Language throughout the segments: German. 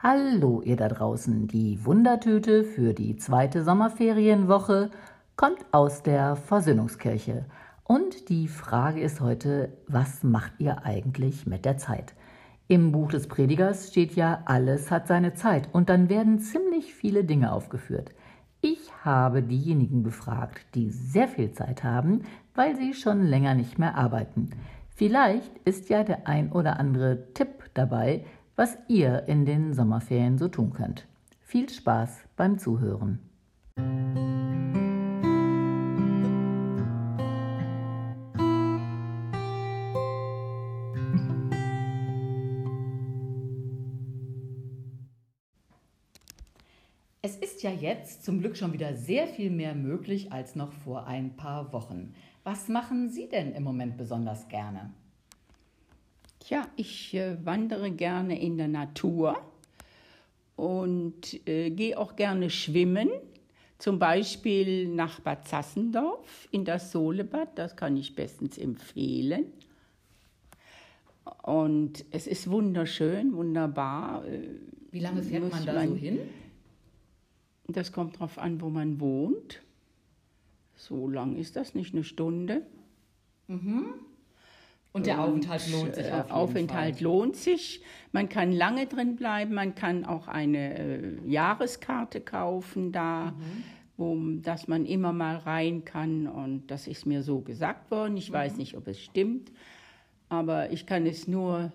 Hallo ihr da draußen, die Wundertüte für die zweite Sommerferienwoche kommt aus der Versöhnungskirche. Und die Frage ist heute, was macht ihr eigentlich mit der Zeit? Im Buch des Predigers steht ja, alles hat seine Zeit und dann werden ziemlich viele Dinge aufgeführt. Ich habe diejenigen befragt, die sehr viel Zeit haben, weil sie schon länger nicht mehr arbeiten. Vielleicht ist ja der ein oder andere Tipp dabei, was ihr in den Sommerferien so tun könnt. Viel Spaß beim Zuhören. Es ist ja jetzt zum Glück schon wieder sehr viel mehr möglich als noch vor ein paar Wochen. Was machen Sie denn im Moment besonders gerne? Ja, ich äh, wandere gerne in der Natur und äh, gehe auch gerne schwimmen. Zum Beispiel nach Bad Sassendorf in das Solebad, das kann ich bestens empfehlen. Und es ist wunderschön, wunderbar. Äh, Wie lange fährt man da man, so hin? Das kommt darauf an, wo man wohnt. So lang ist das, nicht eine Stunde. Mhm. Und der Aufenthalt lohnt sich auf Aufenthalt Fall. lohnt sich. Man kann lange drin bleiben. Man kann auch eine äh, Jahreskarte kaufen da, mhm. wo, dass man immer mal rein kann. Und das ist mir so gesagt worden. Ich mhm. weiß nicht, ob es stimmt, aber ich kann es nur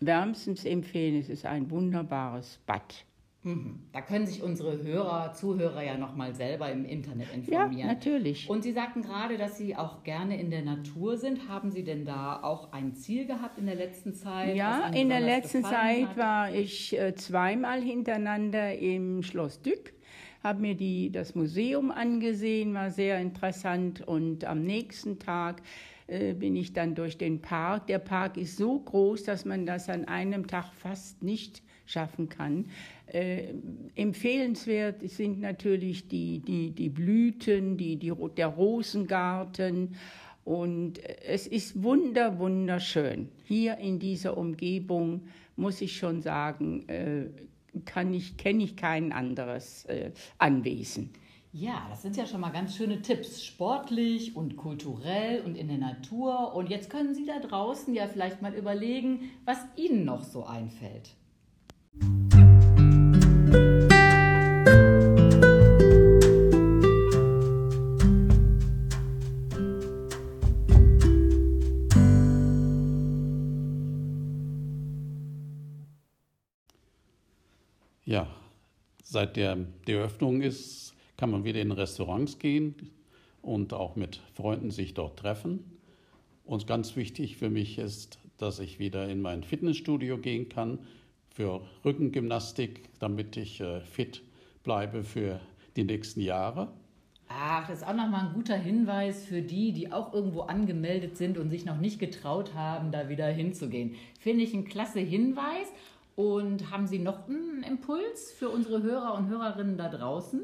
wärmstens empfehlen. Es ist ein wunderbares Bad. Mhm. Da können sich unsere Hörer, Zuhörer ja nochmal selber im Internet informieren. Ja, natürlich. Und Sie sagten gerade, dass Sie auch gerne in der Natur sind. Haben Sie denn da auch ein Ziel gehabt in der letzten Zeit? Ja, in der letzten Zeit hat? war ich äh, zweimal hintereinander im Schloss Dück habe mir die, das Museum angesehen, war sehr interessant und am nächsten Tag äh, bin ich dann durch den Park. Der Park ist so groß, dass man das an einem Tag fast nicht schaffen kann. Äh, empfehlenswert sind natürlich die, die, die Blüten, die, die, der Rosengarten. Und es ist wunder, wunderschön. Hier in dieser Umgebung muss ich schon sagen, äh, ich, kenne ich kein anderes äh, Anwesen. Ja, das sind ja schon mal ganz schöne Tipps. Sportlich und kulturell und in der Natur. Und jetzt können Sie da draußen ja vielleicht mal überlegen, was Ihnen noch so einfällt. Ja, seit der die Eröffnung ist, kann man wieder in Restaurants gehen und auch mit Freunden sich dort treffen. Und ganz wichtig für mich ist, dass ich wieder in mein Fitnessstudio gehen kann für Rückengymnastik, damit ich äh, fit bleibe für die nächsten Jahre. Ach, das ist auch nochmal ein guter Hinweis für die, die auch irgendwo angemeldet sind und sich noch nicht getraut haben, da wieder hinzugehen. Finde ich ein klasse Hinweis. Und haben Sie noch einen Impuls für unsere Hörer und Hörerinnen da draußen?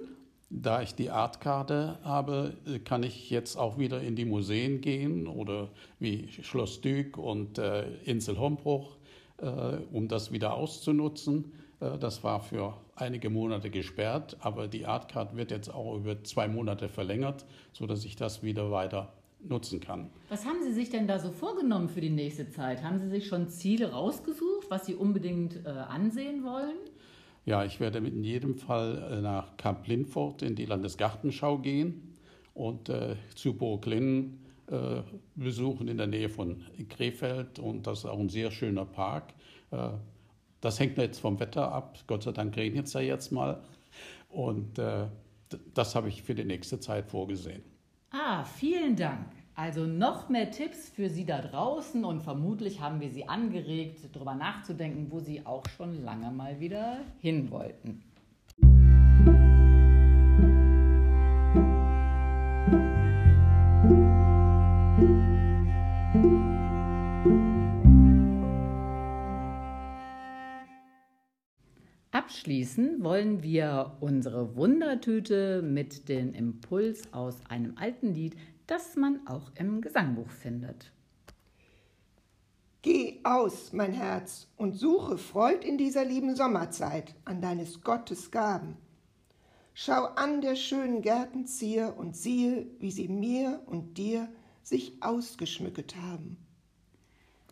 Da ich die Artkarte habe, kann ich jetzt auch wieder in die Museen gehen oder wie Schloss Dück und äh, Insel Hombruch, äh, um das wieder auszunutzen. Äh, das war für einige Monate gesperrt, aber die Artcard wird jetzt auch über zwei Monate verlängert, sodass ich das wieder weiter nutzen kann. Was haben Sie sich denn da so vorgenommen für die nächste Zeit? Haben Sie sich schon Ziele rausgesucht, was Sie unbedingt äh, ansehen wollen? Ja, ich werde in jedem Fall äh, nach Kamp Lindfort in die Landesgartenschau gehen und äh, zu Burg Linn äh, besuchen in der Nähe von Krefeld. Und das ist auch ein sehr schöner Park. Äh, das hängt jetzt vom Wetter ab. Gott sei Dank regnet es ja jetzt mal. Und äh, das habe ich für die nächste Zeit vorgesehen. Ah, vielen Dank. Also noch mehr Tipps für Sie da draußen und vermutlich haben wir Sie angeregt, darüber nachzudenken, wo Sie auch schon lange mal wieder hin wollten. Abschließen wollen wir unsere Wundertüte mit dem Impuls aus einem alten Lied, das man auch im Gesangbuch findet. Geh aus, mein Herz, und suche Freud in dieser lieben Sommerzeit an deines Gottes Gaben. Schau an der schönen Gärten Zier und siehe, wie sie mir und dir sich ausgeschmücket haben.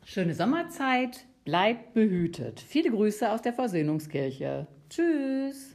Schöne Sommerzeit, bleibt behütet. Viele Grüße aus der Versöhnungskirche. Tschüss.